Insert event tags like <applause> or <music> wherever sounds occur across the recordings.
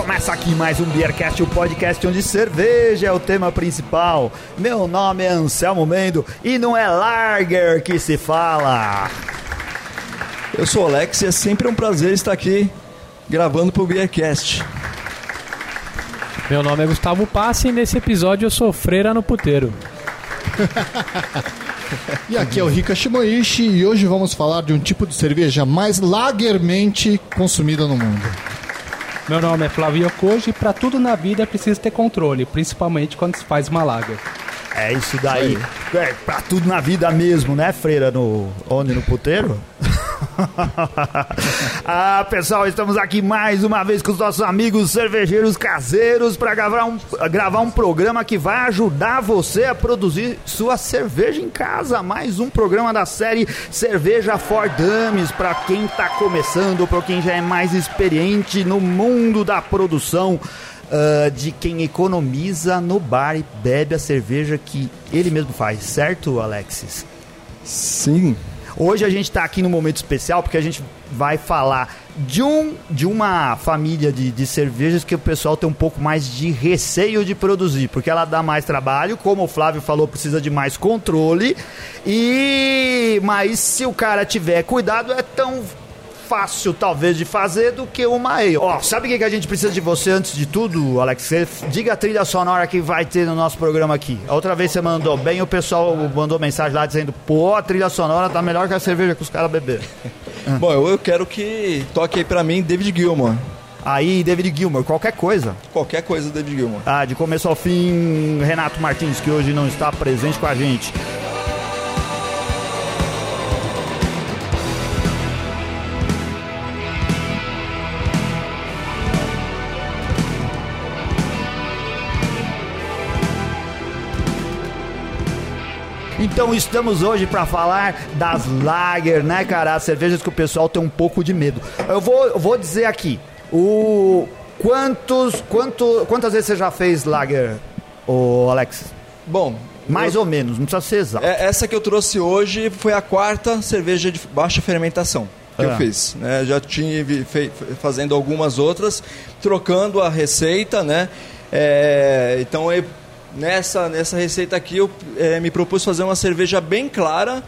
Começa aqui mais um Beercast, o um podcast onde cerveja é o tema principal. Meu nome é Anselmo Mendo e não é Lager que se fala. Eu sou o Alex e é sempre um prazer estar aqui gravando pro Beercast. Meu nome é Gustavo Passi e nesse episódio eu sou freira no puteiro. e aqui é o Rika Shimoishi e hoje vamos falar de um tipo de cerveja mais lagermente consumida no mundo. Meu nome é Flávio Koji e para tudo na vida é preciso ter controle, principalmente quando se faz uma lager. É isso daí. É, pra tudo na vida mesmo, né, Freira? No, onde? No puteiro? <laughs> ah, pessoal, estamos aqui mais uma vez com os nossos amigos cervejeiros caseiros para gravar um, gravar um programa que vai ajudar você a produzir sua cerveja em casa. Mais um programa da série Cerveja for Dummies para quem está começando, para quem já é mais experiente no mundo da produção. Uh, de quem economiza no bar e bebe a cerveja que ele mesmo faz, certo, Alexis? Sim, Hoje a gente está aqui num momento especial porque a gente vai falar de, um, de uma família de, de cervejas que o pessoal tem um pouco mais de receio de produzir, porque ela dá mais trabalho, como o Flávio falou, precisa de mais controle. E mas se o cara tiver cuidado, é tão fácil, talvez, de fazer do que uma ale. Ó, sabe o que, que a gente precisa de você antes de tudo, Alex? Diga a trilha sonora que vai ter no nosso programa aqui. A outra vez você mandou bem, o pessoal mandou mensagem lá dizendo: pô, a trilha sonora tá melhor que a cerveja que os caras beberam. <laughs> Bom, eu quero que toque aí pra mim David Gilmour. Aí, David Gilmour, qualquer coisa. Qualquer coisa David Gilmour. Ah, de começo ao fim, Renato Martins, que hoje não está presente com a gente. Então estamos hoje para falar das lager, né, cara? As cervejas que o pessoal tem um pouco de medo. Eu vou, vou dizer aqui, o quantos, quanto, quantas vezes você já fez lager, o Alex? Bom, mais eu, ou menos, não precisa ser exato. É, essa que eu trouxe hoje foi a quarta cerveja de baixa fermentação que ah. eu fiz. Né? Já tive fazendo algumas outras, trocando a receita, né? É, então nessa, nessa receita aqui eu é, me propus fazer uma cerveja bem clara,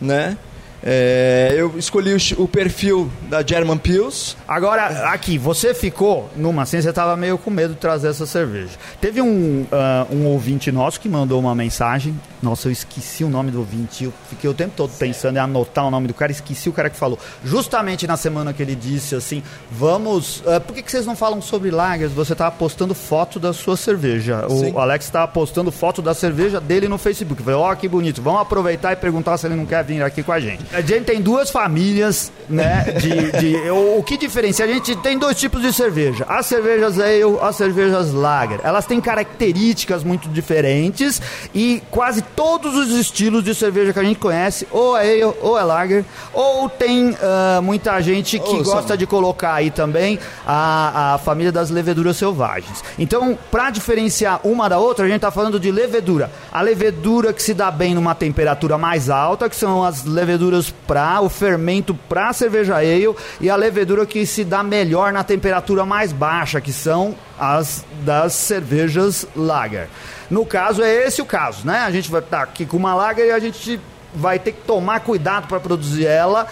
né? É, eu escolhi o, o, perfil da German Pils. Agora, aqui, você ficou numa assim, você estava meio com medo de trazer essa cerveja. Teve um, uh, um ouvinte nosso que mandou uma mensagem nossa, eu esqueci o nome do ouvinte. Eu fiquei o tempo todo pensando em anotar o nome do cara. Esqueci o cara que falou. Justamente na semana que ele disse assim: Vamos. Uh, por que, que vocês não falam sobre lagers? Você estava postando foto da sua cerveja. Sim. O Alex estava postando foto da cerveja dele no Facebook. falei: Ó, oh, que bonito. Vamos aproveitar e perguntar se ele não quer vir aqui com a gente. A gente tem duas famílias, né? De, de o, o que diferencia? A gente tem dois tipos de cerveja: as cervejas ale, as cervejas lager. Elas têm características muito diferentes e quase todos os estilos de cerveja que a gente conhece, ou é ale, ou é lager, ou tem uh, muita gente que oh, gosta de colocar aí também a, a família das leveduras selvagens. Então, para diferenciar uma da outra, a gente está falando de levedura. A levedura que se dá bem numa temperatura mais alta, que são as leveduras para o fermento para cerveja ale, e a levedura que se dá melhor na temperatura mais baixa, que são as das cervejas lager. No caso, é esse o caso, né? A gente vai estar tá aqui com uma lager e a gente vai ter que tomar cuidado para produzir ela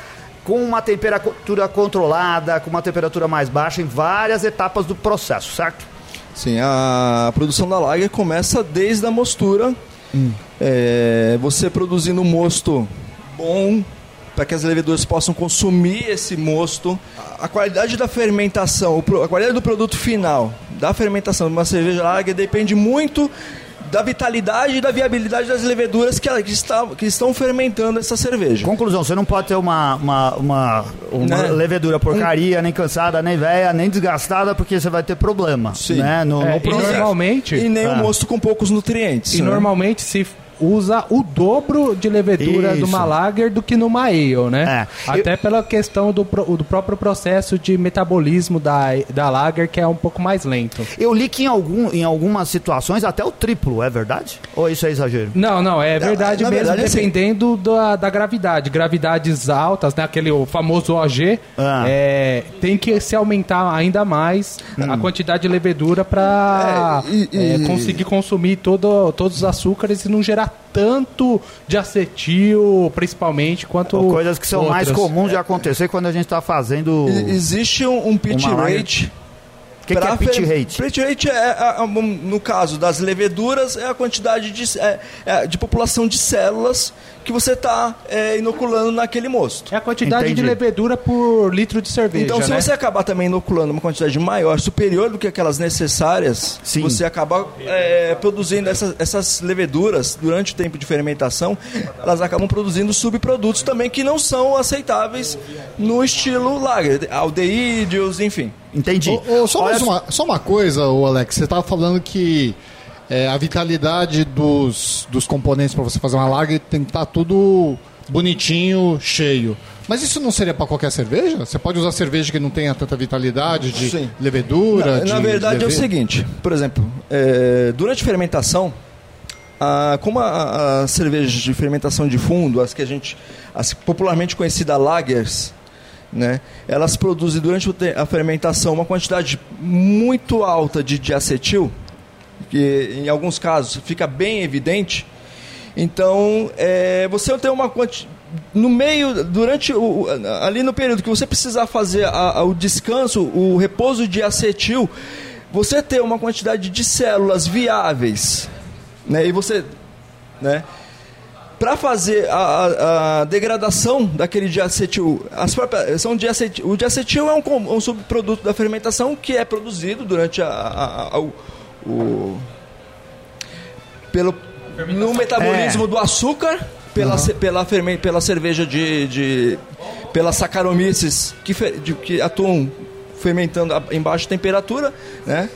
com uma temperatura controlada, com uma temperatura mais baixa em várias etapas do processo, certo? Sim, a produção da lager começa desde a mostura. Hum. É, você produzindo um mosto bom, para que as leveduras possam consumir esse mosto. A qualidade da fermentação, a qualidade do produto final da fermentação de uma cerveja lager depende muito da vitalidade e da viabilidade das leveduras que, que, está, que estão fermentando essa cerveja. Conclusão, você não pode ter uma, uma, uma, uma né? levedura porcaria, um... nem cansada, nem velha, nem desgastada, porque você vai ter problema Sim. Né? No, é, no e normalmente... E nem é. um mosto com poucos nutrientes. E né? normalmente, se usa o dobro de levedura Isso. numa lager do que numa ale, né? É. Até pela questão do, pro- do próprio processo de metabolismo da, da lager, que é um pouco mais lento. Eu li que em, algum, em algumas situações até o triplo, é verdade? Ou isso é exagero? Não, não, é verdade na mesmo, verdade, assim- dependendo da, da gravidade. Gravidades altas, né? Aquele o famoso OG, Ah. é, tem que se aumentar ainda mais a quantidade de levedura para É, e- conseguir consumir todo, todos os açúcares e não gerar tanto de acetil, principalmente, quanto. Ou coisas que são mais outras. comuns de acontecer quando a gente está fazendo. Existe um, um pitch lager. O que, que é fer- rate? Pitch rate é, a- um, no caso das leveduras, é a quantidade de, é- é de população de células que você está inoculando naquele mosto. É a quantidade Entendi. de levedura por litro de cerveja. Então, se né? você acabar também inoculando uma quantidade maior, superior do que aquelas necessárias, Sim. você acaba é, produzindo essas, essas leveduras durante o tempo de fermentação, elas acabam produzindo subprodutos também que não são aceitáveis no estilo lager, aldeídeos, enfim. Entendi. Ô, ô, só, Olha mais uma, só uma coisa, ô Alex, você estava falando que é, a vitalidade dos, dos componentes para você fazer uma lager tem que estar tudo bonitinho, cheio. Mas isso não seria para qualquer cerveja? Você pode usar cerveja que não tenha tanta vitalidade de Sim. levedura? Na, de na verdade é o seguinte, por exemplo, é, durante a fermentação, a- como a, a cervejas de fermentação de fundo, as que a gente, as popularmente conhecidas lagers, né, elas produzem durante a fermentação uma quantidade muito alta de diacetil, que em alguns casos fica bem evidente. Então, é, você tem uma quanti... no meio, durante o, ali no período que você precisar fazer a- a- o descanso, o repouso de acetil, você ter uma quantidade de células viáveis, né? E você, né? Para fazer a, a- a degradação daquele diacetil, as próprias, são diacetil, o diacetil é um, um subproduto da fermentação que é produzido durante a, a- a- o, o- pelo no metabolismo É. do açúcar pela, ce- pela, ferme- pela cerveja de, de pelas saccharomyces que, fe- de- que atuam fermentando a- em baixa temperatura, né?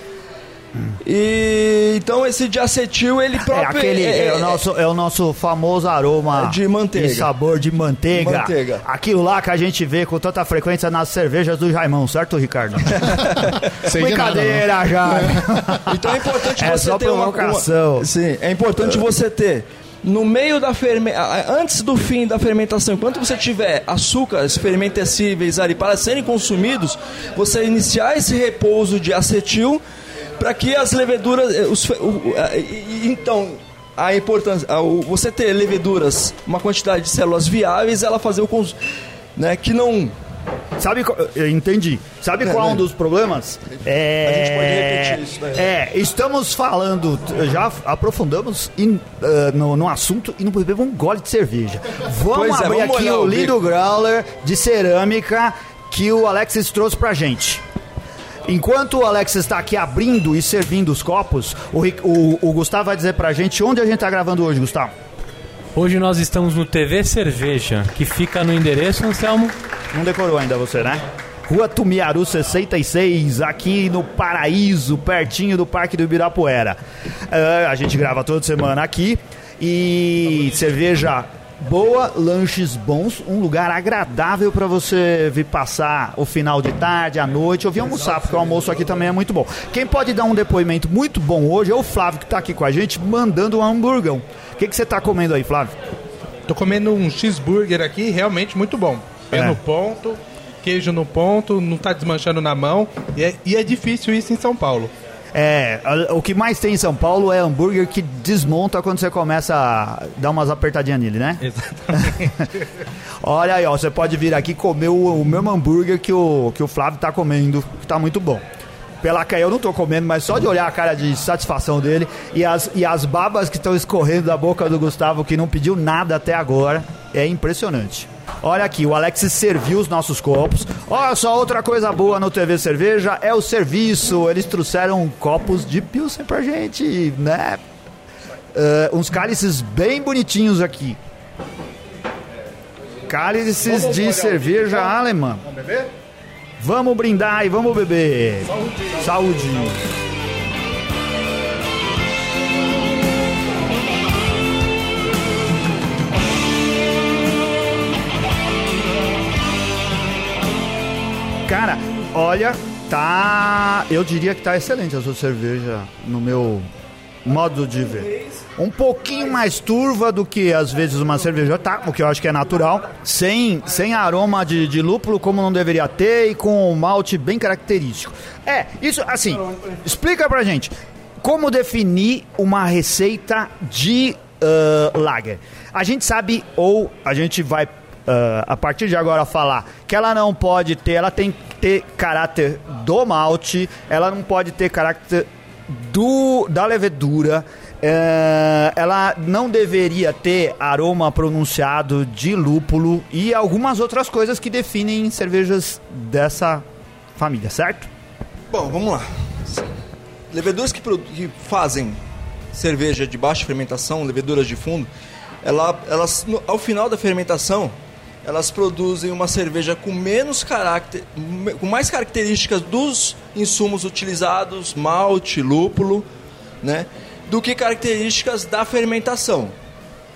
E então esse diacetil ele É, próprio aquele, é, é- o nosso, é o nosso famoso aroma De manteiga. e sabor de manteiga. Manteiga. Aquilo lá que a gente vê com tanta frequência nas cervejas do Jaimão, certo, Ricardo? <laughs> De nada, Brincadeira, já. <laughs> Então é importante É você ter uma, provocação. uma- Sim, é importante você ter no meio da ferme... antes do fim da fermentação, enquanto você tiver açúcares fermentecíveis ali para serem consumidos, você iniciar esse repouso de acetil para que as leveduras eh, os o- a- então a importância a- o- você ter leveduras, uma quantidade de células viáveis, ela fazer o cons... né, que não Sabe, eu entendi. Sabe qual é um dos problemas? É, A gente pode repetir isso, né? É, estamos falando, já aprofundamos em, ah, no, no assunto e não bebemos um gole de cerveja. Vamos Pois é, abrir vamos aqui o lindo growler de cerâmica que o Alexis trouxe pra gente. Enquanto o Alex está aqui abrindo e servindo os copos, o, o- o Gustavo vai dizer pra gente onde a gente tá gravando hoje, Gustavo. Hoje nós estamos no TV Cerveja, que fica no endereço, Anselmo. Não decorou ainda você, né? Rua Tumiaru 66, aqui no Paraíso, pertinho do Parque do Ibirapuera. Ah, a gente grava toda semana aqui e cerveja boa, lanches bons, um lugar agradável para você vir passar o final de tarde, à noite, ou vir almoçar, porque o almoço aqui também é muito bom. Quem pode dar um depoimento muito bom hoje é o Flávio, que está aqui com a gente, mandando um hamburgão. O que que você está comendo aí, Flávio? Tô comendo um cheeseburger aqui, realmente muito bom. É, É. no ponto, queijo no ponto, não tá desmanchando na mão. E é, e é difícil isso em São Paulo. É, o que mais tem em São Paulo é hambúrguer que desmonta quando você começa a dar umas apertadinhas nele, né? Exatamente. <laughs> Olha aí, ó, você pode vir aqui comer o, o mesmo hambúrguer que o, que o Flávio tá comendo, que tá muito bom. Pela que eu não tô comendo, mas só de olhar a cara de satisfação dele e as, e as babas que estão escorrendo da boca do Gustavo, que não pediu nada até agora, é impressionante. Olha aqui, o Alex serviu os nossos copos. Olha só, outra coisa boa no TV Cerveja é o serviço. Eles trouxeram copos de Pilsen pra gente, né? Eh, uns cálices bem bonitinhos aqui. Cálices de cerveja alemã. Vamos beber? Vamos brindar e vamos beber. Saúde. Cara, olha, tá. Eu diria que tá excelente a sua cerveja no meu modo de ver. Um pouquinho mais turva do que às vezes uma cerveja tá, o que eu acho que é natural. Sem, sem aroma de, de lúpulo como não deveria ter e com um malte bem característico. É, isso assim, explica pra gente. Como definir uma receita de uh, lager? A gente sabe, ou a gente vai uh, a partir de agora falar que ela não pode ter, ela tem que ter caráter do malte, ela não pode ter caráter do da levedura. é, ela não deveria ter aroma pronunciado de lúpulo e algumas outras coisas que definem cervejas dessa família, certo? Bom, vamos lá. Leveduras que, que fazem cerveja de baixa fermentação, leveduras de fundo, ela- elas, ao final da fermentação, elas produzem uma cerveja com menos caráter, com mais características dos insumos utilizados, malte, lúpulo, né, do que características da fermentação.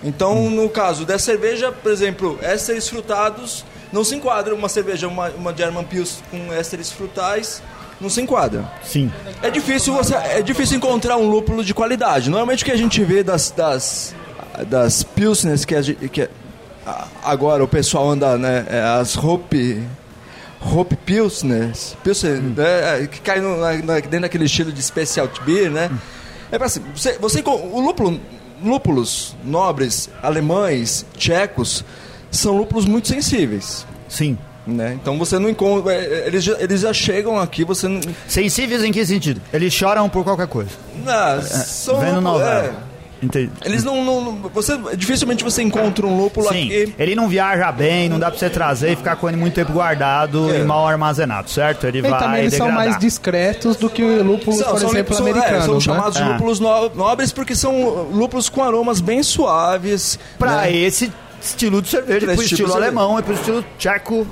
Então, no caso dessa cerveja, por exemplo, ésteres frutados não se enquadra uma cerveja, uma, uma German Pils com ésteres frutais, não se enquadra. Sim. É difícil você, é difícil encontrar um lúpulo de qualidade. Normalmente o que a gente vê das das, das pilsners que, a que a- agora o pessoal anda, né, é, as Hope Hope Pilsners, Pilsner, né, que cai no, na- dentro daquele estilo de specialty beer, né? É pra assim, você, você o lúpulo, lúpulos nobres, alemães, tchecos, são lúpulos muito sensíveis. Sim. Né? Então você não encontra. é, Eles já, eles já chegam aqui, você não. Sensíveis em que sentido? Eles choram por qualquer coisa. Não, são Vendo novela. é. Entendi. Eles não, não- Você, dificilmente você encontra um lúpulo Sim, aqui. ele não viaja bem, não dá pra você trazer e ficar com ele muito tempo guardado É. e mal armazenado, certo? Ele E vai também eles são degradar. mais discretos do que lúpulos, por exemplo, são- é, americanos. são né? chamados Ah. lúpulos no- nobres porque são lúpulos com aromas bem suaves. Pra né? esse estilo de cerveja, pro tipo estilo cerveja. alemão e pro estilo tcheco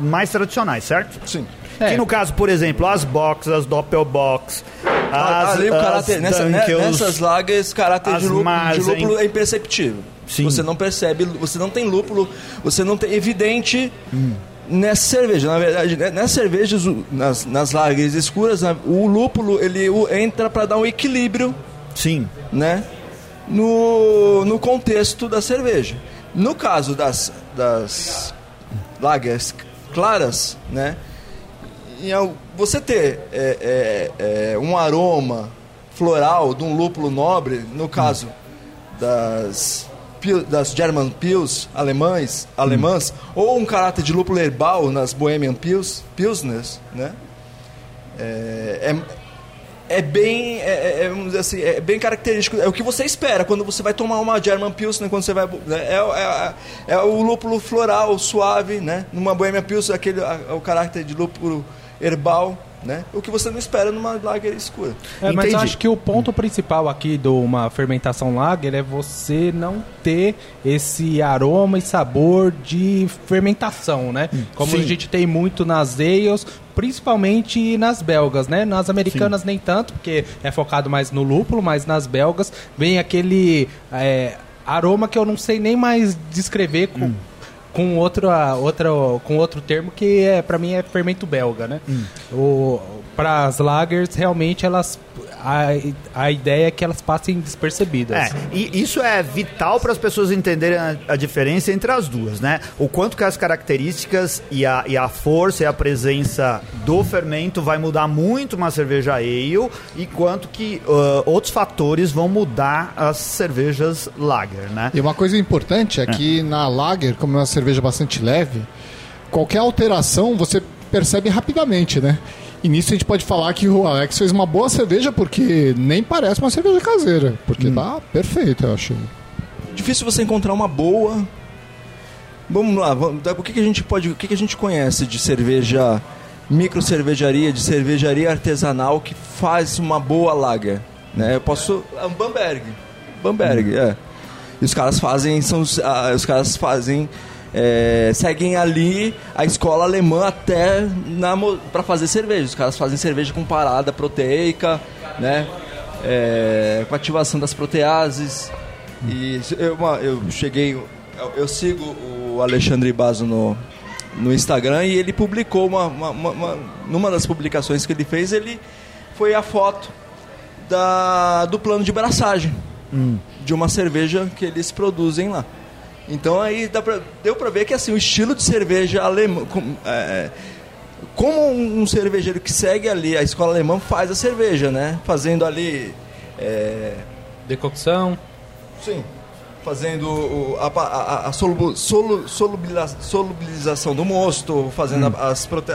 mais tradicionais, certo? Sim. É. Que no caso, por exemplo, as box, as doppelbox, as, Ali o as caráter, nessa, né, nessas lagas, caráter as de lúpulo, de lúpulo é imperceptível. Sim. Você não percebe, você não tem lúpulo, você não tem evidente Hum. nessa cerveja. Na verdade, né, nessas cervejas, o- nas, nas escuras, né, o lúpulo ele o- entra para dar um equilíbrio Sim, né, no, no contexto da cerveja. No caso das, das lagers claras, né, em você ter é, é, é, um aroma floral de um lúpulo nobre, no caso das das German Pils alemães, alemãs, ou um caráter de lúpulo herbal nas Bohemian Pils, Pilsners, né? É, é, é bem, é, é- é, assim, é bem característico. É o que você espera quando você vai tomar uma German Pilsner, quando você vai, né? é, é, é o lúpulo floral suave, né? Numa Bohemian Pilsner, aquele é o caráter de lúpulo herbal, né? O que você não espera numa lager escura. É, mas acho que o ponto principal aqui de uma fermentação lager é você não ter esse aroma e sabor de fermentação, né? Como sim. a gente tem muito nas ales, principalmente nas belgas, né? Nas americanas nem tanto, porque é focado mais no lúpulo, mas nas belgas vem aquele é, aroma que eu não sei nem mais descrever com com outro, outro, com outro termo que é para mim é fermento belga, né? O para as lagers realmente elas a, a ideia é que elas passem despercebidas. É, e isso é vital para as pessoas entenderem a, a diferença entre as duas, né? O quanto que as características e a, e a força e a presença do fermento vai mudar muito uma cerveja ale e quanto que ah, outros fatores vão mudar as cervejas lager, né? E uma coisa importante é que na Lager, como é uma cerveja bastante leve, qualquer alteração você percebe rapidamente, né? E nisso a gente pode falar que o Alex fez uma boa cerveja porque nem parece uma cerveja caseira. Porque tá perfeito, eu acho. Difícil você encontrar uma boa. Vamos lá, vamos, o que, que a gente pode, o que, que a gente conhece de cerveja micro cervejaria, de cervejaria artesanal que faz uma boa lager, né? Eu posso, é um Bamberg, Bamberg, é. E os caras fazem, são, ah, os caras fazem, é, seguem ali a escola alemã até para fazer cerveja. Os caras fazem cerveja com parada proteica, né? É, com ativação das proteases. E eu, eu cheguei, eu, eu sigo o Alexandre Basso no, no Instagram e ele publicou uma, uma, uma- uma- numa das publicações que ele fez, ele foi a foto da, do plano de braçagem de uma cerveja que eles produzem lá. Então aí dá pra- deu para ver que assim o estilo de cerveja alemã, com- é, como um, cervejeiro que segue ali a escola alemã faz a cerveja, né? Fazendo ali é, Decocção. Sim. Fazendo o- a, a- a solubu- solu- solubila- solubilização do mosto, fazendo a- as prote...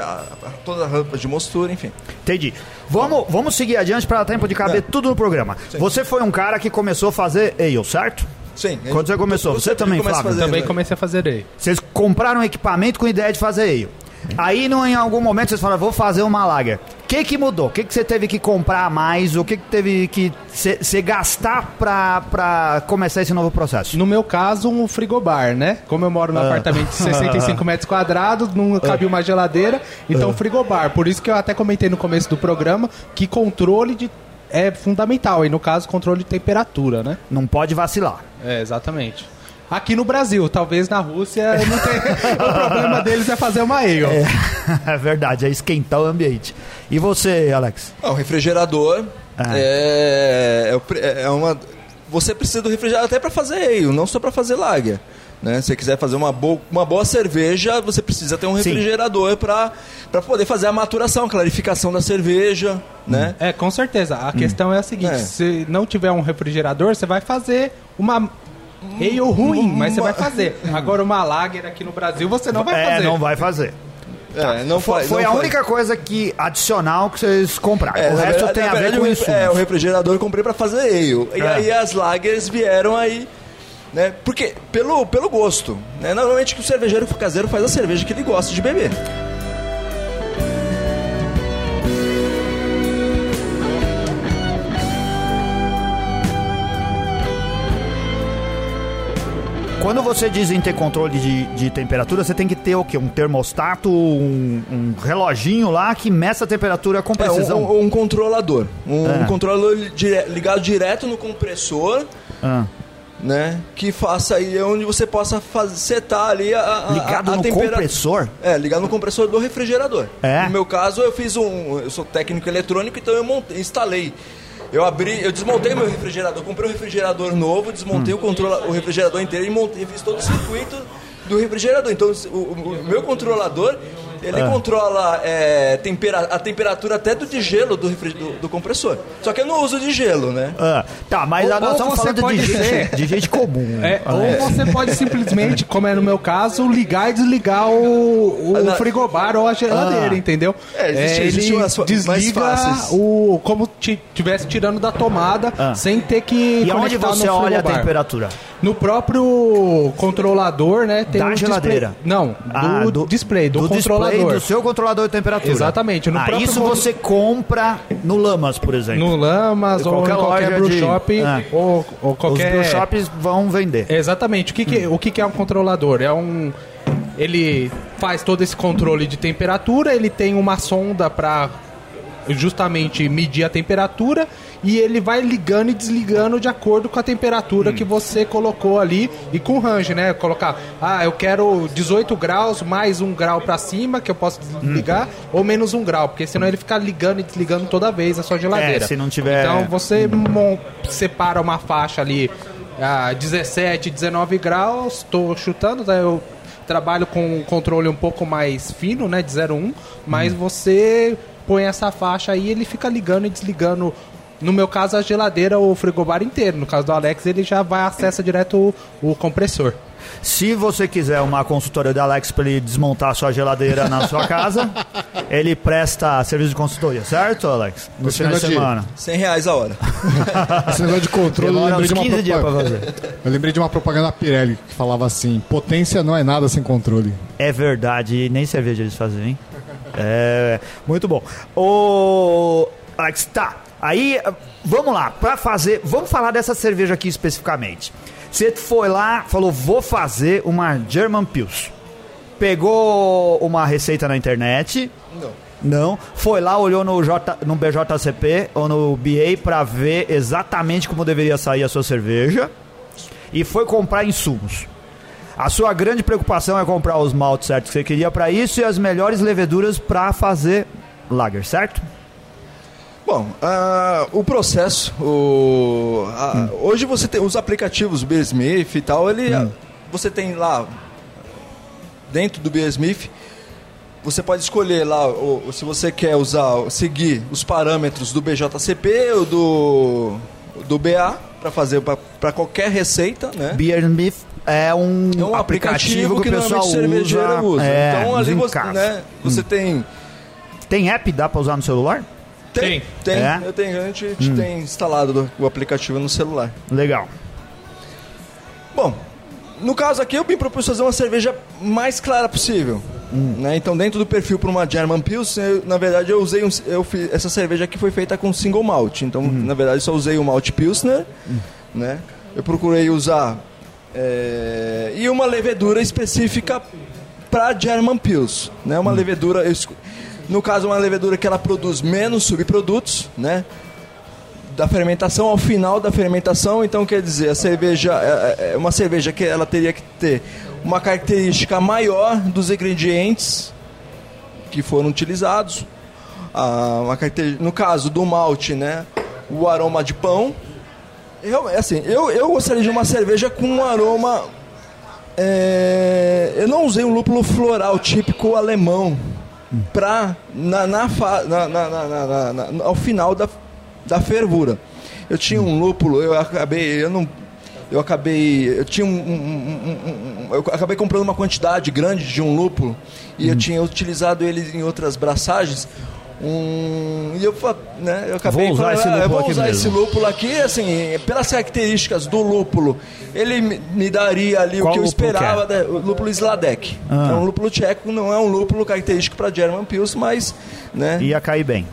todas as rampas de mostura, enfim. Entendi. Vamos, vamos seguir adiante para dar tempo de caber É. tudo no programa. Você foi um cara que começou a fazer ale, certo? Sim. Quando você começou? Você também, começa Flávio? fazendo, Também né? comecei a fazer aí. Vocês compraram um equipamento com ideia de fazer ale. Aí, não, em algum momento, vocês falaram, vou fazer uma lager. O que que mudou? O que que você teve que comprar mais? O que que teve que você gastar pra, pra começar esse novo processo? No meu caso, um frigobar, né? Como eu moro num apartamento de 65 <laughs> metros quadrados, não cabia uma geladeira, então frigobar. Por isso que eu até comentei no começo do programa que controle de é fundamental. E no caso, controle de temperatura, né? Não pode vacilar. É, exatamente. Aqui no Brasil, talvez na Rússia não tem... <laughs> o problema deles é fazer uma ale. <laughs> É verdade, é esquentar o ambiente. E você, Alex? Ah, o refrigerador Ah. é, é é uma. Você precisa do refrigerador até para fazer ale, não só para fazer lager. Né? Se você quiser fazer uma boa, uma boa cerveja, você precisa ter um refrigerador para poder fazer a maturação, a clarificação da cerveja. Né? É, com certeza. A questão é a seguinte: É. se não tiver um refrigerador, você vai fazer uma ale ruim, mas você vai fazer. Agora, uma lager aqui no Brasil, você não vai é, fazer. não vai fazer. É, não Foi, foi não a faz. única coisa que adicional que vocês compraram. É, o resto verdade- tem a ver com o isso. É, o refrigerador eu comprei para fazer ale. E É. aí as lagers vieram aí, né? Porque pelo, pelo gosto, né? Normalmente o cervejeiro caseiro faz a cerveja que ele gosta de beber. Quando você diz em ter controle de, de temperatura, você tem que ter o quê? Um termostato, um, um reloginho lá que meça a temperatura com É, precisão. um, um controlador. Um, É. um controlador dire- ligado direto no compressor, Ah. Né? Que faça aí onde você possa fazer, setar ali a, a, Ligado a, no compressor? É, ligado no compressor do refrigerador. É? No meu caso, eu fiz um. Eu sou técnico eletrônico, então eu montei, instalei. Eu abri, eu desmontei meu refrigerador, comprei um refrigerador novo, desmontei Hum. o, controla, o refrigerador inteiro e montei, fiz todo o circuito do refrigerador. Então, o- o meu controlador, ele Ah. controla é, tempera, a temperatura até do de gelo do, do, do compressor. Só que eu não uso de gelo, né? Ah, tá, mas Ou- nós ou estamos falando de pode gente, ser- de gente comum. É, Alex. ou você pode simplesmente, como é no meu caso, ligar e desligar o, o Ah, na- frigobar ou a geladeira, Ah. entendeu? É, existe- ele existe umas desliga o como estivesse tirando da tomada Ah. sem ter que E onde você no olha a temperatura? No próprio controlador, né? Tem Da um geladeira? Display. Não, do, Ah, display, do, display controlador. do seu controlador de temperatura. Exatamente, no ah, próprio isso você compra no Lamas, por exemplo. No Lamas ou qualquer qualquer loja brew de- shop É. ou, ou qualquer... Os brew shops vão vender. Exatamente. O que, que, o que, que é um controlador? É um. Ele faz todo esse controle de temperatura, ele tem uma sonda para justamente medir a temperatura e ele vai ligando e desligando de acordo com a temperatura que você colocou ali e com o range, né? Colocar, ah, eu quero 18 graus mais um grau para cima que eu posso desligar ou menos um grau, porque senão ele fica ligando e desligando toda vez a sua geladeira. É, se não tiver- Então você mon- separa uma faixa ali a 17, 19 graus, estou chutando, tá? eu trabalho com um controle um pouco mais fino, né, de 0,1, mas você põe essa faixa aí, ele fica ligando e desligando. No meu caso, a geladeira ou o frigobar inteiro. No caso do Alex, ele já vai acessa direto o, o compressor. Se você quiser uma consultoria do Alex para ele desmontar a sua geladeira na sua <laughs> casa, ele presta serviço de consultoria, certo, Alex? No Esse final de semana. 100 reais a hora. <laughs> Esse negócio de controle, eu lembrei de, uma 15 dias pra propaganda, fazer. <laughs> eu lembrei de uma propaganda da Pirelli que falava assim: potência não é nada sem controle. É verdade, nem cerveja eles fazem, hein? É, muito bom. O Alex, tá. Aí, vamos lá, pra fazer, vamos falar dessa cerveja aqui especificamente. Você foi lá, falou, vou fazer uma German Pils. Pegou uma receita na internet, Não. não. Foi lá, olhou no, J, no BJCP ou no BA pra ver exatamente como deveria sair a sua cerveja. E foi comprar insumos. A sua grande preocupação é comprar os maltes certos que você queria para isso e as melhores leveduras para fazer lager, certo? Bom, ah, o processo, o, a- hoje você tem os aplicativos Beersmith e tal, ele, ah, você tem lá dentro do Beersmith, você pode escolher lá o, o- se você quer usar, seguir os parâmetros do BJCP ou do do BA para fazer para qualquer receita, né? Beersmith é um, É um aplicativo que, o pessoal usa. usa. é, então ali você, né, você tem Tem app, dá para usar no celular? tem, tem, É? eu tenho, a gente, gente tem instalado o aplicativo no celular. Legal. Bom, no caso aqui eu me propus fazer uma cerveja mais clara possível. Né? Então dentro do perfil para uma German Pils, eu, na verdade eu usei um, eu fiz, essa cerveja aqui foi feita com single malt. Então na verdade só usei o malt Pilsner, né? Eu procurei usar é, e uma levedura específica para German Pils, né? Uma levedura eu no caso uma levedura que ela produz menos subprodutos, né? da fermentação ao final da fermentação, então quer dizer, a cerveja é é uma cerveja que ela teria que ter uma característica maior dos ingredientes que foram utilizados. Ah, no caso do malte, né, o aroma de pão. Eu, assim, eu, eu gostaria de uma cerveja com um aroma. é, eu não usei um lúpulo floral típico alemão pra, na- na- na- na- ao final da, da fervura. Eu tinha um lúpulo, eu acabei, eu não, eu acabei, eu tinha um, um- um- eu acabei comprando uma quantidade grande de um lúpulo e eu tinha utilizado ele em outras braçagens. Um, e eu, né, eu acabei Vou usar falando, esse "Ah, eu lúpulo vou aqui usar mesmo." esse lúpulo aqui, assim, pelas características do lúpulo, ele me, daria ali Qual o que eu é? esperava, né, o lúpulo Sladek. Ah. É um lúpulo tcheco, não é um lúpulo característico para German Pils, mas, né, Ia cair bem.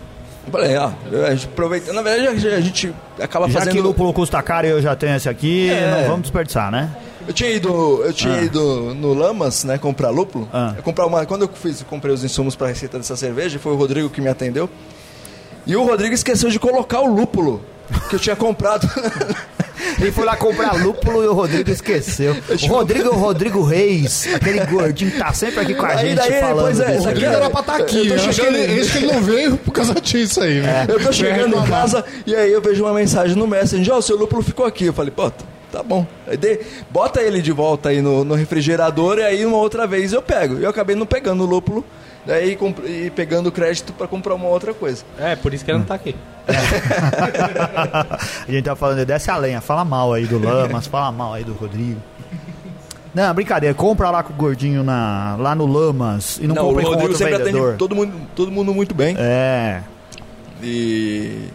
Falei, ó, a gente aproveita. Na verdade, a gente- a gente acaba Já fazendo. que lúpulo custa caro e eu já tenho esse aqui, É. não vamos desperdiçar, né? Eu tinha ido, eu tinha ido no Lamas, né, comprar lúpulo. Ah. Eu comprar uma, quando eu fiz, comprei os insumos para a receita dessa cerveja, foi o Rodrigo que me atendeu. E o Rodrigo esqueceu de colocar o lúpulo que eu tinha comprado. <laughs> Ele foi lá comprar lúpulo e o Rodrigo esqueceu. O Rodrigo é o Rodrigo Reis, aquele gordinho que tá sempre aqui com a Aí gente daí, falando. pois é, isso aqui era pra estar aqui. Eu tô Eu acho que chegando- que ele não veio por causa disso aí, né? Eu tô chegando em reclamar. casa e aí eu vejo uma mensagem no Messenger, ó, o seu lúpulo ficou aqui. Eu falei, pô, tá- tá bom. Aí de- bota ele de volta aí no, no refrigerador e aí uma outra vez eu pego. Eu acabei não pegando o lúpulo, daí e pegando o crédito pra comprar uma outra coisa. É, por isso que ele não tá aqui. <laughs> a gente tá falando, desce a lenha, fala mal aí do Lamas, fala mal aí do Rodrigo. Não, brincadeira, compra lá com o gordinho na, lá no Lamas e não, o compra com Rodrigo outro sempre vendedor. atende todo mundo, todo mundo muito bem. É, E,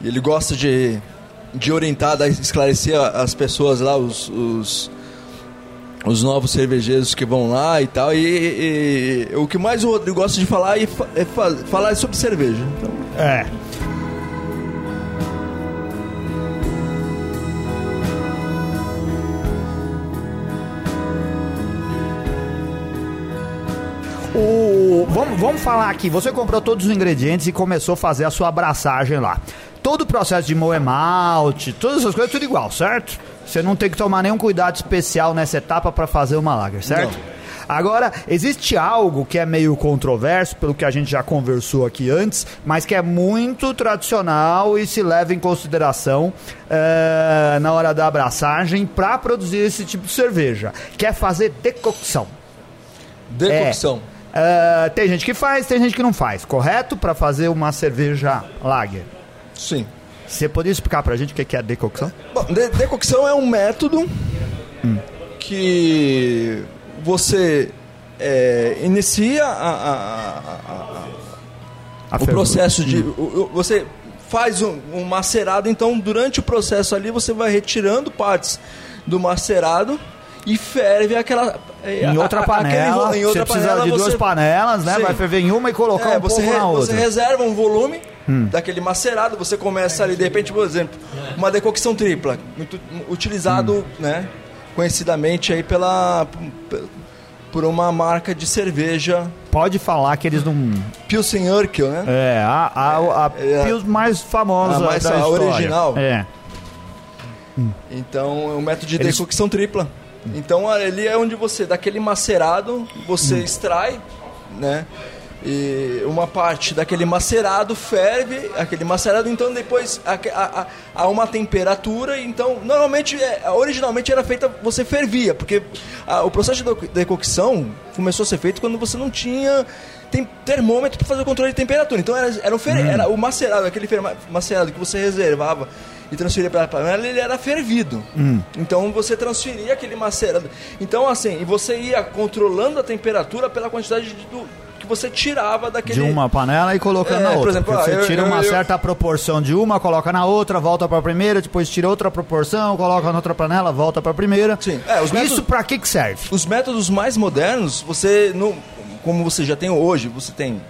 e ele gosta de, de orientar, dar- esclarecer as pessoas lá, os, os, os novos cervejeiros que vão lá e tal. E, e- e o que mais o Rodrigo gosta de falar é, fa- é fa- falar sobre cerveja. Então, é. O, vamos, vamos falar aqui. Você comprou todos os ingredientes e começou a fazer a sua abraçagem lá. Todo o processo de moer malte, todas essas coisas, tudo igual, certo? Você não tem que tomar nenhum cuidado especial nessa etapa para fazer uma lager, certo? Não. Agora, existe algo que é meio controverso, pelo que a gente já conversou aqui antes, mas que é muito tradicional e se leva em consideração eh, na hora da abraçagem para produzir esse tipo de cerveja, que é fazer decocção. decocção. É, tem gente que faz, tem gente que não faz, correto? Para fazer uma cerveja lager. Sim. Você poderia explicar pra gente o que é decocção? Bom, de- decocção é um método que você é, inicia a- a- a- a- A o processo de. o- você faz um, um macerado, então durante o processo ali você vai retirando partes do macerado e ferve aquela. é, Em a- outra a- aquele panela, em outra você precisa panela de duas você- panelas, né? Sim. Vai ferver em uma e colocar é, um você, pouco re- na você outra. Hum. reserva um volume daquele macerado, você começa ali, de repente, por exemplo, uma decocção tripla, muito utilizado, Hum. né, conhecidamente aí pela por uma marca de cerveja Pode falar que eles não... Pilsen Urquell, né? É, a, a, a É. Pils mais famosa A mais- da a história. original. É. Então, é um método de Eles- decocção tripla. Então ali é onde você, daquele macerado, você Hum. extrai, né? E uma parte daquele macerado ferve, aquele macerado, então depois a uma temperatura, então normalmente, é, originalmente era feita, você fervia, porque a- o processo de deco- decocção começou a ser feito quando você não tinha tem termômetro para fazer o controle de temperatura. Então era, era, um fer- era o macerado, aquele macerado que você reservava e transferia para a panela, ele era fervido. Então você transferia aquele macerado. Então assim, e você ia controlando a temperatura pela quantidade de, do, você tirava daquele De uma panela e colocando É, na por outra. exemplo, Porque ah, você eu- tira eu- uma eu- certa proporção de uma, coloca na outra, volta pra primeira, depois tira outra proporção, coloca na outra panela, volta pra primeira. Sim. É, os Isso métodos- pra que que serve? Os métodos mais modernos, você não, como você já tem hoje, você tem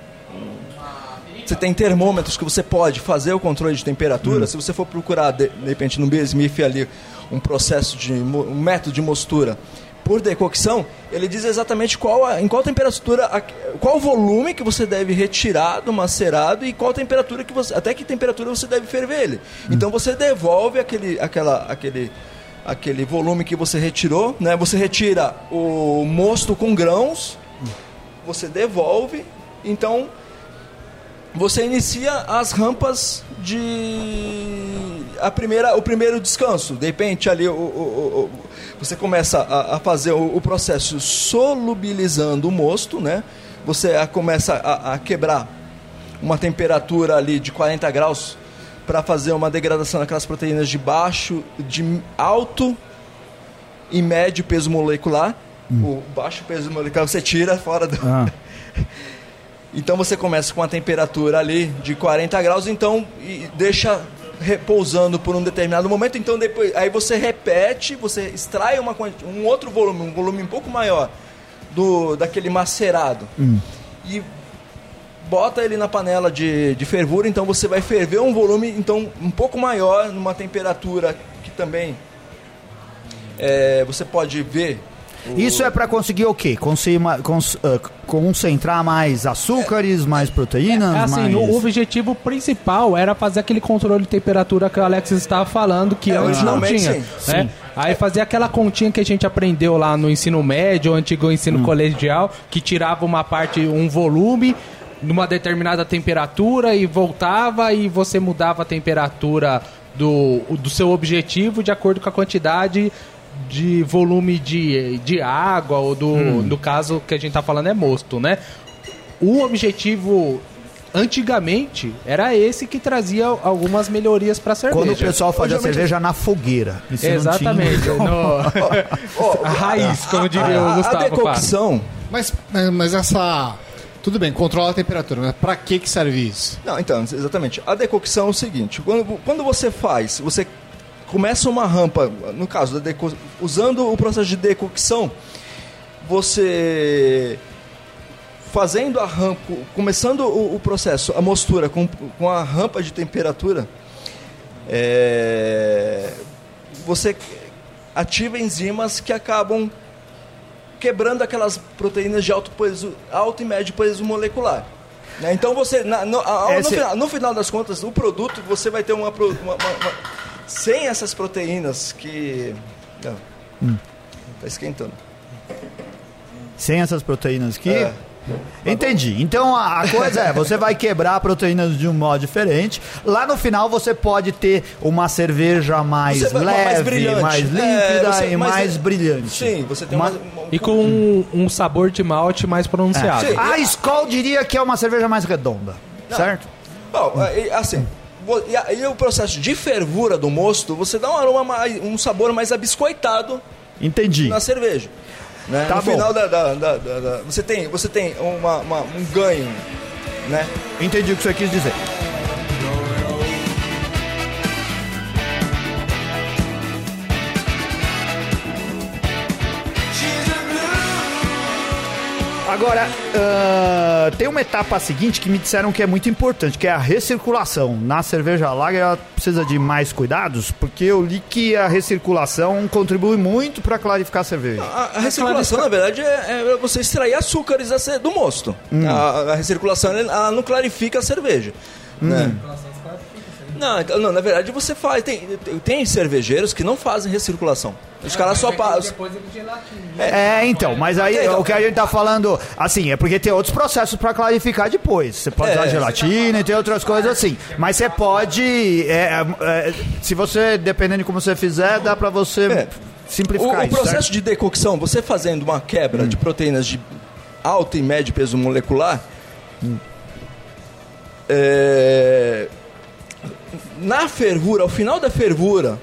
você tem termômetros que você pode fazer o controle de temperatura. Se você for procurar de, de repente no Beer-Smith ali um processo de um método de mostura por decocção, ele diz exatamente qual a- em qual temperatura, a- qual volume que você deve retirar do macerado e qual temperatura que você, até que temperatura você deve ferver ele. Então você devolve aquele aquela aquele aquele volume que você retirou, né? Você retira o mosto com grãos, você devolve, então você inicia as rampas de a primeira o primeiro descanso. De repente ali o, o- o- você começa a, a fazer o, o processo solubilizando o mosto, né? Você a- começa a, a quebrar uma temperatura ali de 40 graus para fazer uma degradação daquelas proteínas de baixo, de alto e médio peso molecular. O baixo peso molecular você tira fora do. Ah. <laughs> Então você começa com uma temperatura ali de 40 graus, então e deixa repousando por um determinado momento, então depois aí você repete, você extrai uma, um outro volume, um volume um pouco maior do daquele macerado. E bota ele na panela de, de fervura, então você vai ferver um volume então um pouco maior, numa temperatura que também é, você pode ver. O- Isso é pra conseguir o quê? Cons- ah, concentrar mais açúcares, mais proteínas, É assim, mais... o objetivo principal era fazer aquele controle de temperatura que o Alex estava falando, que É, antes não tinha. sim. né? Sim. Aí fazia aquela continha que a gente aprendeu lá no ensino médio, antigo ensino colegial, que tirava uma parte, um volume numa determinada temperatura e voltava e você mudava a temperatura do, do seu objetivo de acordo com a quantidade de volume de, de água ou do, no caso que a gente tá falando é mosto, né? O objetivo antigamente era esse que trazia algumas melhorias para cerveja. Quando o pessoal fazia Obviamente- cerveja na fogueira. Isso não Exatamente. tinha- no- <laughs> <laughs> a raiz, como diria o a, a Gustavo. Fábio. decocção. Mas, mas- essa. Tudo bem, controla a temperatura, mas pra que, que serve isso? Não, então, exatamente. A decocção é o seguinte: quando, quando você faz, você começa uma rampa, no caso da deco, usando o processo de decocção, você fazendo a rampa, começando o, o processo, a mostura com, com a rampa de temperatura, é, você ativa enzimas que acabam quebrando aquelas proteínas de alto peso, alto e médio peso molecular. né? Então você, na- no, Esse- final, no final das contas, o produto você vai ter uma- uma- uma- sem essas proteínas que não, Hum. tá esquentando. Sem essas proteínas aqui. É. Entendi. Então a a coisa é, você vai quebrar proteínas de um modo diferente. Lá no final você pode ter uma cerveja mais Você leve, mais mais, brilhante. límpida É, você- e mais é- brilhante. Sim, você tem Uma- uma, uma- E com um, um sabor de malte mais pronunciado. Sim. A Skol diria que é uma cerveja mais redonda, certo? Bom, e, assim, e aí o processo de fervura do mosto, você dá um aroma mais, um sabor mais abiscoitado Entendi. na cerveja. Né? Tá no bom. final da, da- da- da- você tem, você tem uma- uma- um ganho, né? Entendi o que você quis dizer. Agora, ah, tem uma etapa seguinte que me disseram que é muito importante, que é a recirculação. Na cerveja lager ela precisa de mais cuidados, porque eu li que a recirculação contribui muito para clarificar a cerveja. A, a recirculação, na verdade, é, é você extrair açúcares do mosto. A, a recirculação ela, não clarifica a cerveja. Né? Não, então, não, na verdade você faz. Tem- tem cervejeiros que não fazem recirculação. Os caras só passam. Depois ele gelatina. É, então, mas aí o que a gente tá falando, assim, é porque tem outros processos pra clarificar depois. Você pode É. usar gelatina e tem outras coisas assim. Mas você pode, é, é, se você, dependendo de como você fizer, dá pra você É. simplificar O, o isso, processo certo? de decocção, você fazendo uma quebra de proteínas de alto e médio peso molecular, é, na fervura, ao final da fervura,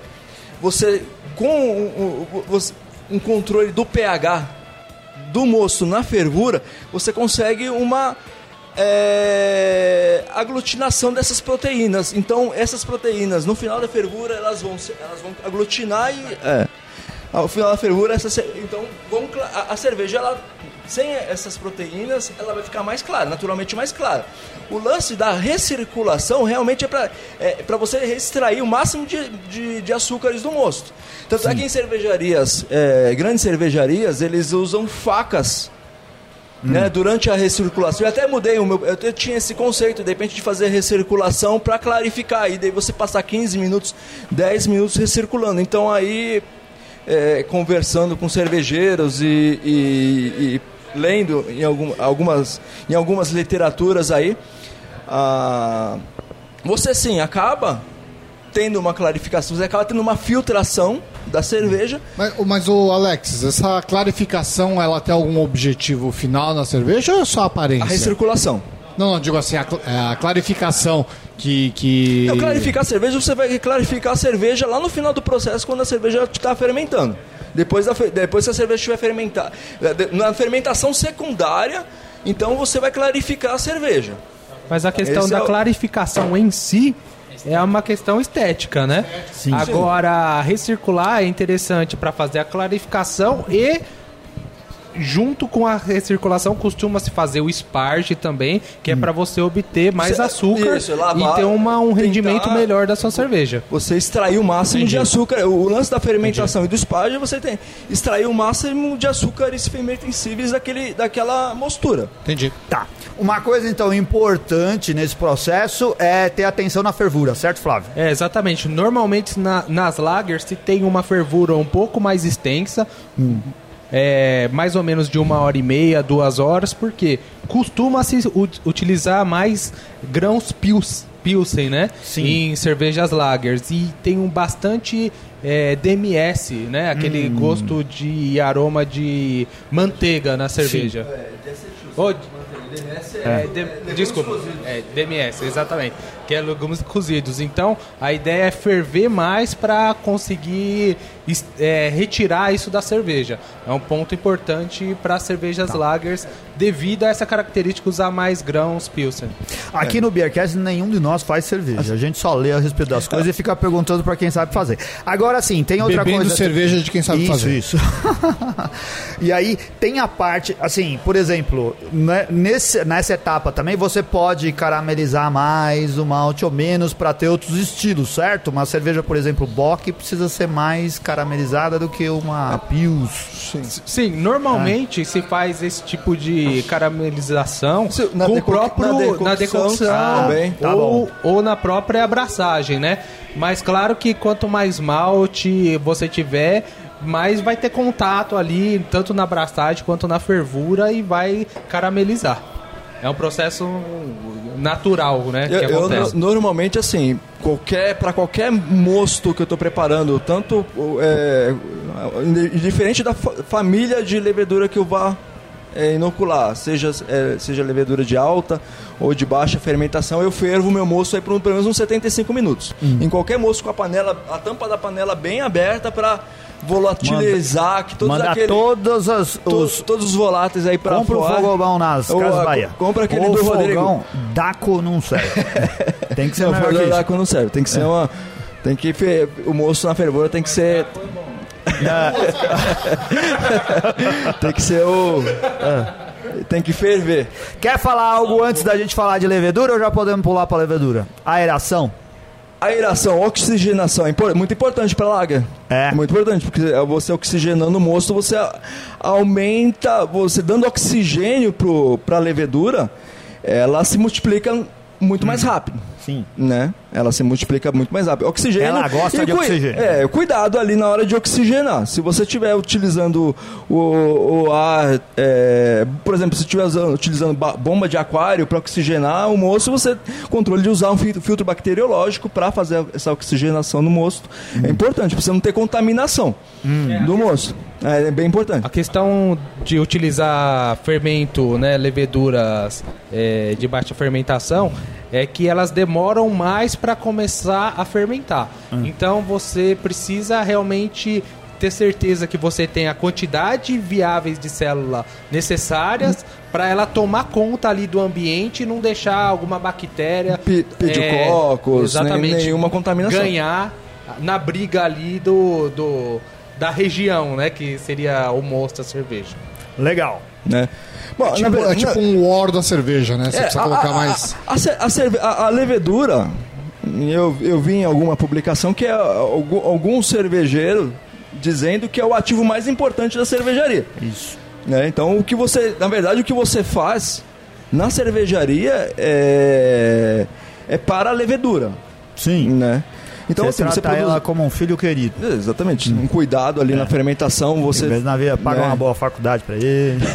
você com um, um- um controle do pH do moço na fervura, você consegue uma é, aglutinação dessas proteínas. Então, essas proteínas, no final da fervura, elas vão, elas vão aglutinar e. É, ao final da fervura, essa, então, cla- a, a cerveja, ela, sem essas proteínas, ela vai ficar mais clara, naturalmente mais clara. O lance da recirculação realmente é para é, pra você extrair o máximo de, de, de açúcares do mosto. Tanto é que em cervejarias, é, grandes cervejarias, eles usam facas né, durante a recirculação. Eu até mudei o meu. Eu tinha esse conceito, de repente, de fazer recirculação para clarificar. E daí você passar 15 minutos, 10 minutos recirculando. Então aí, é, conversando com cervejeiros e, e- e lendo em, algum, algumas, em algumas literaturas aí, ah, você sim acaba tendo uma clarificação, você acaba tendo uma filtração da cerveja. Mas, mas o Alex, essa clarificação, ela tem algum objetivo final na cerveja ou é só aparência? A recirculação. Não, não, digo assim, a, é, a clarificação que... que... Não, clarificar a cerveja, você vai clarificar a cerveja lá no final do processo, quando a cerveja está fermentando. Depois, da, depois que a cerveja estiver fermentada. Na fermentação secundária, então você vai clarificar a cerveja. Mas a questão Esse da é o- clarificação em si é uma questão estética, né? Sim. Agora, recircular é interessante para fazer a clarificação e junto com a recirculação costuma se fazer o sparge também, que é para você obter mais Você- açúcar isso, lavar, e ter uma, um tentar- rendimento melhor da sua cerveja. Você extrair o máximo de açúcar. O lance da fermentação e do esparge, você tem extrair o máximo de açúcares fermentensíveis daquele, daquela mostura. Entendi. Tá. Uma coisa, então, importante nesse processo é ter atenção na fervura, certo, Flávio? É, exatamente. Normalmente na- nas lagers se tem uma fervura um pouco mais extensa, é, mais ou menos de uma hora e meia, duas horas, porque costuma-se utilizar mais grãos pils, pilsen, né? Sim. Em cervejas lagers. E tem um bastante é, DMS, né? Aquele gosto de aroma de manteiga na cerveja. Ô, é, de- desculpa, é DMS, exatamente. Que é legumes cozidos. Então, a ideia é ferver mais para conseguir é, retirar isso da cerveja. É um ponto importante para cervejas lagers devido a essa característica usar mais grãos Pilsen. Aqui no Beercast nenhum de nós faz cerveja. A gente só lê a respeito das coisas e fica perguntando pra quem sabe fazer. Agora sim, tem outra Bebendo coisa. cerveja de quem sabe isso, fazer. Isso, <laughs> e aí tem a parte, assim, por exemplo, né, nesse, nessa etapa também você pode caramelizar mais o malte ou menos pra ter outros estilos, certo? Uma cerveja, por exemplo, Bock precisa ser mais caramelizada do que uma Pils. Sim, normalmente se faz esse tipo de caramelização Se- com o próprio na decocção, na decocção ah. Tá ou, ou na própria abraçagem, né? Mas claro que quanto mais malte você tiver, mais vai ter contato ali, tanto na abraçagem quanto na fervura e vai caramelizar. É um processo natural, né? Eu, que eu acontece. no- normalmente assim, qualquer para qualquer mosto que eu estou preparando, tanto é, diferente da fa- família de levedura que eu vá é, inocular, seja é, seja levedura de alta ou de baixa fermentação, eu fervo meu moço aí por um- pelo menos uns 75 minutos. Em qualquer moço com a panela, a tampa da panela bem aberta para volatilizar que todos Manda aquele, todos as, to- os. todos os voláteis aí para Compra o fora. fogão nas Ou, Casas a- Bahia. compra aquele Ou do fogão Rodrigo. <laughs> Daco não serve. Tem que ser Não, melhor fervura que d'água não serve. Tem que ser uma. Tem que. fe- O moço na fervura tem que ser. <laughs> tem que ser o. é, Tem que ferver. Quer falar algo antes da gente falar de levedura ou já podemos pular para levedura? Aeração. Aeração, oxigenação, é muito importante para lager. É. Muito importante, porque você oxigenando o mosto, você aumenta, você dando oxigênio para a levedura, ela se multiplica muito mais rápido. Sim. Né? Ela se multiplica muito mais rápido. Oxigênio. Ela gosta de oxigênio. É, cuidado ali na hora de oxigenar. Se você estiver utilizando o, o ar, é, por exemplo, se estiver utilizando ba- bomba de aquário para oxigenar o moço, você controle de usar um filtro, bacteriológico para fazer essa oxigenação no mosto. É importante, para você não ter contaminação do moço. É, é bem importante. A questão de utilizar fermento, né, leveduras é, de baixa fermentação, é que elas demoram mais para começar a fermentar. Então você precisa realmente ter certeza que você tem a quantidade viáveis de célula necessárias para ela tomar conta ali do ambiente e não deixar alguma bactéria Pe- pediococcus, nem- exatamente, nenhuma contaminação. ganhar na briga ali do, do da região, né, que seria o mosto da cerveja. Legal. Né? Bom, Tipo, na é tipo um war da cerveja, né? Você É, precisa a- colocar a, mais. A, a, ce- a cerve- a- a levedura, eu, eu vi em alguma publicação que é algum, algum cervejeiro dizendo que é o ativo mais importante da cervejaria. Isso. né? Então, o que você, na verdade, o que você faz na cervejaria é, é para a levedura, Sim. né? Então, você assim, você trata produz... ela como um filho querido. Exatamente, um cuidado ali na fermentação, você... Em vez na vida, paga né? uma boa faculdade pra ele. <laughs>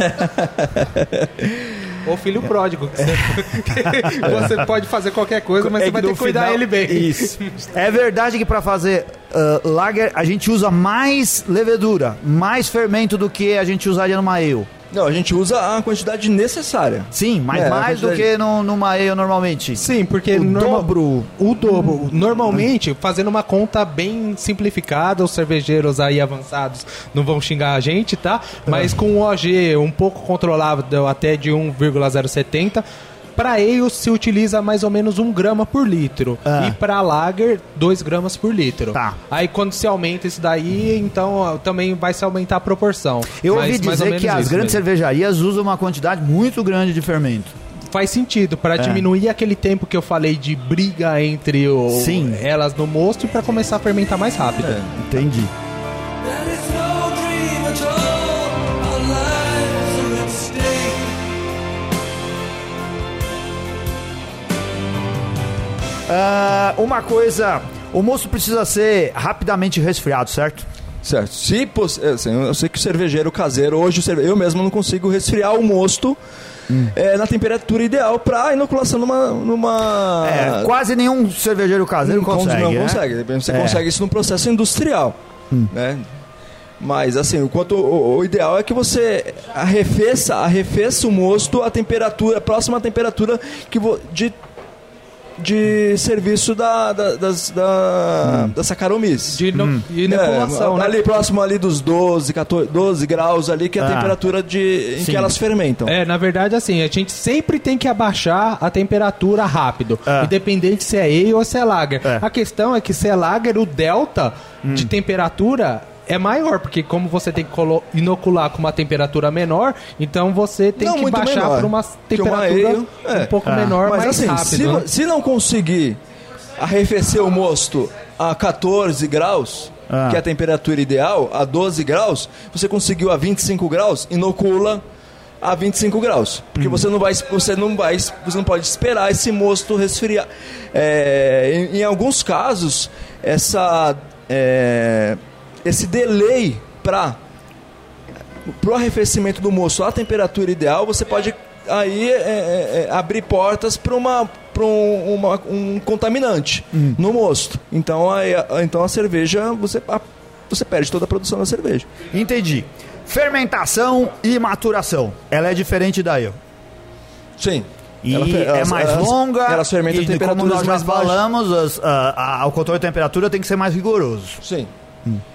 Ou filho pródigo. que Você, <laughs> você pode fazer qualquer coisa, mas É você vai ter que cuidar final- ele bem. Isso. <laughs> É verdade que pra fazer ah, lager a gente usa mais levedura, mais fermento do que a gente usaria numa ale. Não, a gente usa a quantidade necessária. Sim, mas É, mais do quantidade- que no, numa ale normalmente. Sim, porque O norma- dobro. O dobro. Normalmente, fazendo uma conta bem simplificada, os cervejeiros aí avançados não vão xingar a gente, tá? Mas com o OG um pouco controlável até de 1,070, para ale se utiliza mais ou menos 1 grama por litro. Ah. E para lager, 2 gramas por litro. Tá. Aí quando se aumenta isso daí, então também vai se aumentar a proporção. Eu Mas ouvi mais ou dizer que as grandes mesmo. cervejarias usam uma quantidade muito grande de fermento. faz sentido para diminuir aquele tempo que eu falei de briga entre o, Sim. elas no mosto e para começar a fermentar mais rápido. Entendi. Ah, uma coisa, o moço precisa ser rapidamente resfriado, certo? Certo. Se poss- é, assim, eu sei que o cervejeiro caseiro, hoje eu mesmo não consigo resfriar o mosto é, na temperatura ideal para inoculação numa. numa É, quase nenhum cervejeiro caseiro não cons- consegue. Não né? consegue. Você É. Hum. consegue isso num processo industrial. Né? Mas assim, o, quanto, o, o ideal é que você arrefeça, arrefeça o mosto à temperatura, próxima à temperatura que vo, de, de serviço da, da, das, da, Hum. da Saccharomyces. De ino- inoculação, É, né? Ali próximo ali dos 12, 14, 12 graus ali, que é a Ah. temperatura de, em Sim. que elas fermentam. É, na verdade, assim, a gente sempre tem que abaixar a temperatura rápido, É. independente se é ale ou se é lager. É. A questão é que se é lager, o delta de temperatura é maior, porque como você tem que inocular com uma temperatura menor, então você tem Não que baixar para uma temperatura ale, é. um pouco Ah. menor, Mas mais assim, rápido. se, né? se não conseguir arrefecer o mosto a 14 graus, Ah. que é a temperatura ideal, a 12 graus, você conseguiu a 25 graus, inocula a 25 graus. Porque Hum. você não vai você não vai você não pode esperar esse mosto resfriar. É, em, em alguns casos, essa é, esse delay para pro arrefecimento do moço à temperatura ideal, você pode aí é, é, é, abrir portas para uma para um, uma- um contaminante no mosto. Então aí, a, então a cerveja você a- você perde toda a produção da cerveja. Entendi. Fermentação e maturação. Ela é diferente da eu. Sim. E Ela fe- é mais elas- longa. Elas fermentam e como nós mais falamos, as- a- a- o controle de temperatura tem que ser mais rigoroso. Sim.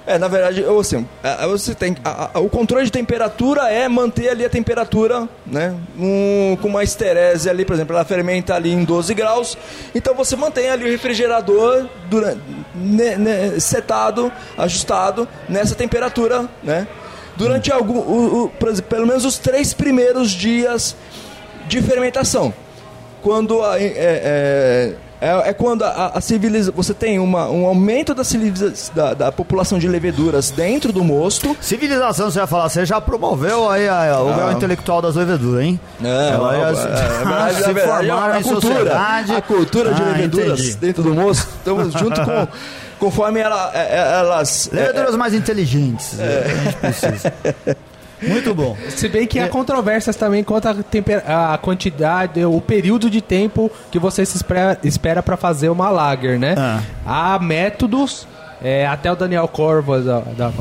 É, na verdade, eu, assim, a- a- você tem, a- a- o controle de temperatura é manter ali a temperatura, né? Um- com uma esterese ali, por exemplo, ela fermenta ali em 12 graus, então você mantém ali o refrigerador durante, ne- ne- setado, ajustado nessa temperatura, né? Durante algum, o- o- pelo menos os três primeiros dias de fermentação quando a- é, é, É, é quando a, a civiliza... você tem uma, um aumento da, civiliza... da, da população de leveduras dentro do mosto. Civilização, você vai falar, você já promoveu aí a- o grau intelectual das leveduras, hein? É, Ela é, ia é, se- é é verdade, <laughs> formaram a em cultura, sociedade. a cultura de Ah, leveduras entendi. dentro do mosto. Estamos junto com <laughs> conforme ela, é, é, elas é, Leveduras mais inteligentes, é, a gente precisa. <laughs> Muito bom. Se bem que há controvérsias também quanto à a quantidade, o período de tempo que você se espera, espera para fazer uma lager, né? Ah. Há métodos, é, até o Daniel Corva da, da-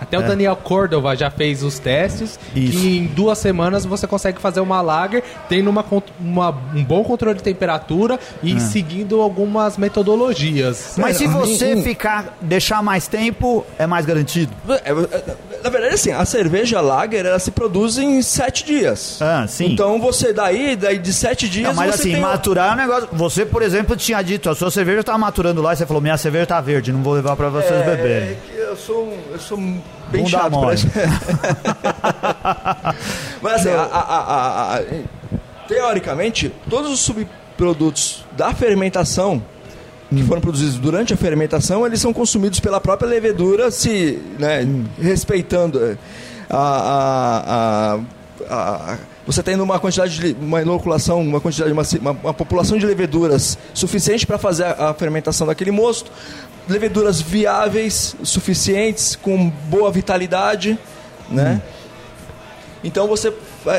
até o Daniel Cordova já fez os testes Isso. que em duas semanas você consegue fazer uma lager tendo uma, uma- um bom controle de temperatura e seguindo algumas metodologias. Mas se É, você um- ficar, deixar mais tempo, é mais garantido. É, é, Na verdade, assim, a cerveja lager ela se produz em sete dias. Ah, sim. Então você daí, daí de sete dias. Não, mas você assim, tem o- maturar é um negócio. Você, por exemplo, tinha dito, a sua cerveja tá maturando lá e você falou, minha cerveja tá verde, não vou levar pra vocês É, beberem. é que eu sou, eu sou um bem Bunda chato pra <laughs> isso. Mas assim, a- a- a- teoricamente, todos os subprodutos da fermentação que foram produzidos durante a fermentação, eles são consumidos pela própria levedura, se né, respeitando eh, a, a- a- a- você tendo uma quantidade de uma inoculação, uma quantidade, uma, uma, uma população de leveduras suficiente para fazer a, a fermentação daquele mosto, leveduras viáveis, suficientes, com boa vitalidade, né? Então você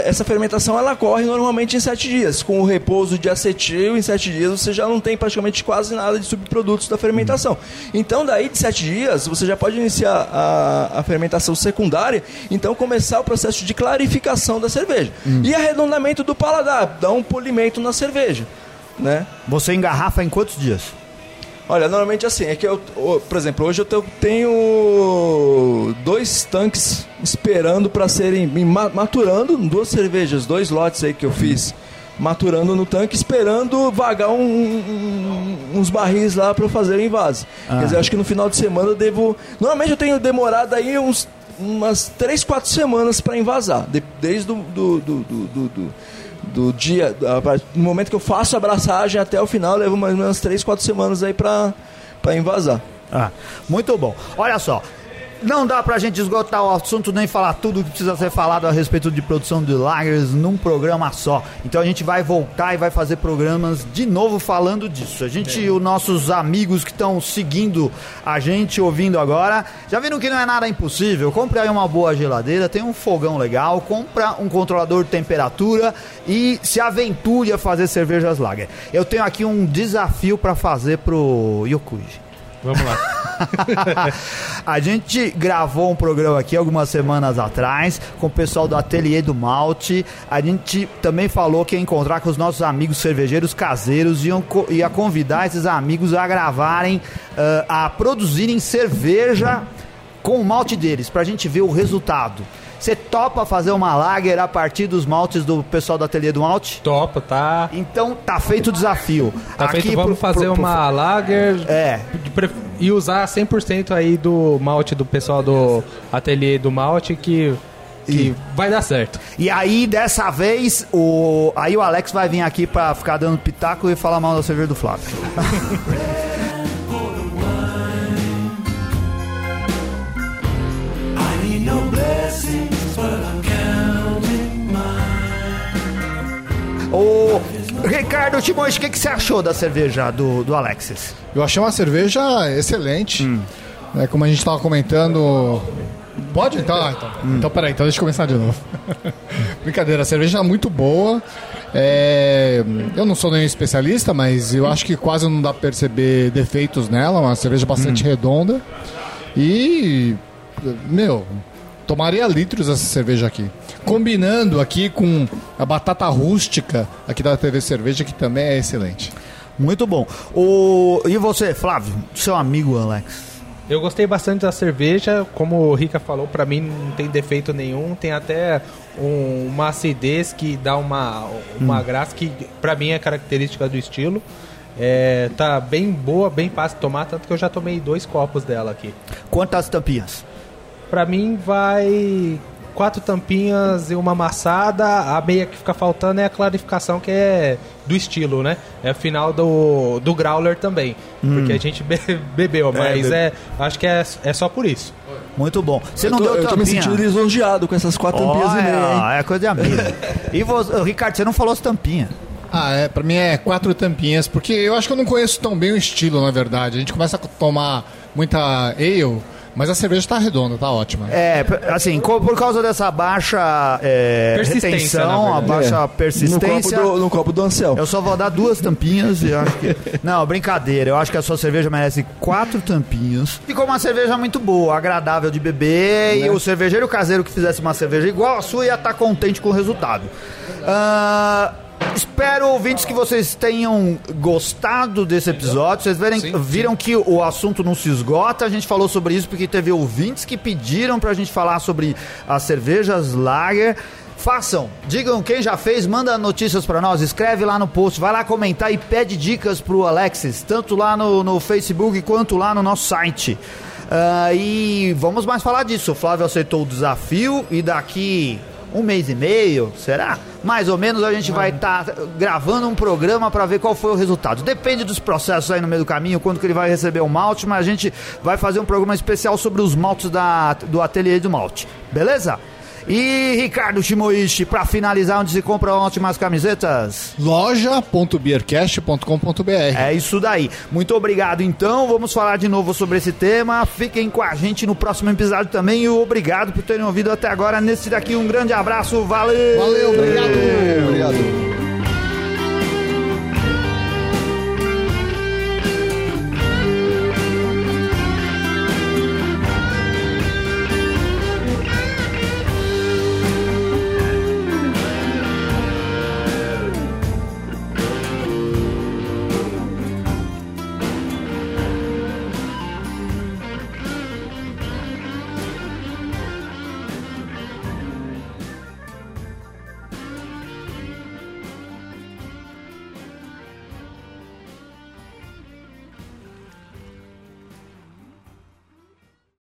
essa fermentação ela ocorre normalmente em sete dias. Com o repouso de acetil, em sete dias você já não tem praticamente quase nada de subprodutos da fermentação. Então daí de sete dias você já pode iniciar a, a fermentação secundária, então começar o processo de clarificação da cerveja e arredondamento do paladar, dar um polimento na cerveja, né? Você engarrafa em quantos dias? Olha, normalmente assim, é que eu, por exemplo, hoje eu te- tenho dois tanques esperando para serem maturando, duas cervejas, dois lotes aí que eu fiz, maturando no tanque, esperando vagar um- um- uns barris lá para eu fazer o invase. Quer dizer, acho que no final de semana eu devo. Normalmente eu tenho demorado aí uns umas três, quatro semanas para invasar, de- desde o do, do, do, do- do- do dia, no momento que eu faço a abraçagem até o final, eu levo mais ou menos 3, 4 semanas aí pra invasar. Ah, muito bom. Olha só. Não dá pra gente esgotar o assunto nem falar tudo que precisa ser falado a respeito de produção de lagers num programa só. Então a gente vai voltar e vai fazer programas de novo falando disso. A gente, os nossos amigos que estão seguindo a gente, ouvindo agora, já viram que não é nada impossível. Compre aí uma boa geladeira, tem um fogão legal, compra um controlador de temperatura e se aventure a fazer cervejas lager. Eu tenho aqui um desafio pra fazer pro Yokuji. Vamos lá. <laughs> a gente gravou um programa aqui algumas semanas atrás com o pessoal do Ateliê do Malte. A gente também falou que ia encontrar com os nossos amigos cervejeiros caseiros e ia convidar esses amigos a gravarem, ah, a produzirem cerveja com o malte deles, pra gente ver o resultado. Você topa fazer uma lager a partir dos maltes do pessoal do Ateliê do Malte? Topa, tá? Então tá feito o desafio. Tá feito, Aqui vamos pro- fazer pro- pro- uma lager É, e usar 100% aí do malte do pessoal do ateliê do malte que, que vai dar certo. E aí, dessa vez, o... aí o Alex vai vir aqui pra ficar dando pitaco e falar mal da cerveja do Flávio. <laughs> I need no blessings, Ô, Ricardo Timões, o que, que você achou da cerveja do, do Alexis? Eu achei uma cerveja excelente. Hum. né, como a gente estava comentando. Pode? Então, ah, então. então peraí, então deixa eu começar de novo. <laughs> Brincadeira, a cerveja é muito boa. É, eu não sou nenhum especialista, mas eu acho que quase não dá pra perceber defeitos nela. Uma cerveja bastante Hum. redonda. E. Meu, tomaria litros essa cerveja aqui. Combinando aqui com a batata rústica aqui da TV Cerveja, que também é excelente. Muito bom. O... E você, Flávio? Seu amigo Alex? Eu gostei bastante da cerveja, como o Rica falou, pra mim não tem defeito nenhum, tem até um- uma acidez que dá uma, uma graça que pra mim é característica do estilo. É, tá bem boa, bem fácil de tomar, tanto que eu já tomei dois copos dela aqui. Quantas tampinhas? Pra mim vai quatro tampinhas e uma amassada. A meia que fica faltando é a clarificação, que é do estilo, né? É o final do, do Growler também. Porque a gente <laughs> be- bebeu, mas be- é, acho que é, é só por isso. Muito bom. Você Eu não tô, deu eu tô me tampinha? sentindo lisonjeado com essas quatro tampinhas e meia, hein? É coisa de amigo. e você, Ricardo, você não falou as tampinhas. Ah, é, pra mim é quatro tampinhas, porque eu acho que eu não conheço tão bem o estilo, na verdade. A gente começa a tomar muita ale, mas a cerveja tá redonda, tá ótima. É, assim, por causa dessa baixa é, Persistência, retenção, a baixa É. No persistência. copo do, no copo do Ansel. Eu só vou dar duas tampinhas e acho que. Não, brincadeira. Eu acho que a sua cerveja merece quatro tampinhas. Ficou uma cerveja muito boa, agradável de beber. E o cervejeiro caseiro que fizesse uma cerveja igual a sua ia estar contente com o resultado. Ah, espero, ouvintes, que vocês tenham gostado desse episódio. Vocês verem, viram que o assunto não se esgota. A gente falou sobre isso porque teve ouvintes que pediram pra gente falar sobre as cervejas Lager. Façam, digam quem já fez, manda notícias pra nós, escreve lá no post, vai lá comentar e pede dicas pro Alexis, tanto lá no, no Facebook quanto lá no nosso site. Ah, e vamos mais falar disso. O Flávio aceitou o desafio e daqui um mês e meio, será? Mais ou menos a gente vai estar gravando um programa para ver qual foi o resultado. Depende dos processos aí no meio do caminho, quando que ele vai receber o malte, mas a gente vai fazer um programa especial sobre os maltes da, do ateliê do malte. Beleza? E Ricardo Shimoishi, para finalizar, onde se compram ótimas camisetas? Loja.beercast.com.br É isso daí. Muito obrigado, então. Vamos falar de novo sobre esse tema. Fiquem com a gente no próximo episódio também. E obrigado por terem ouvido até agora. Nesse daqui, um grande abraço. Valeu! Valeu, obrigado! Obrigado.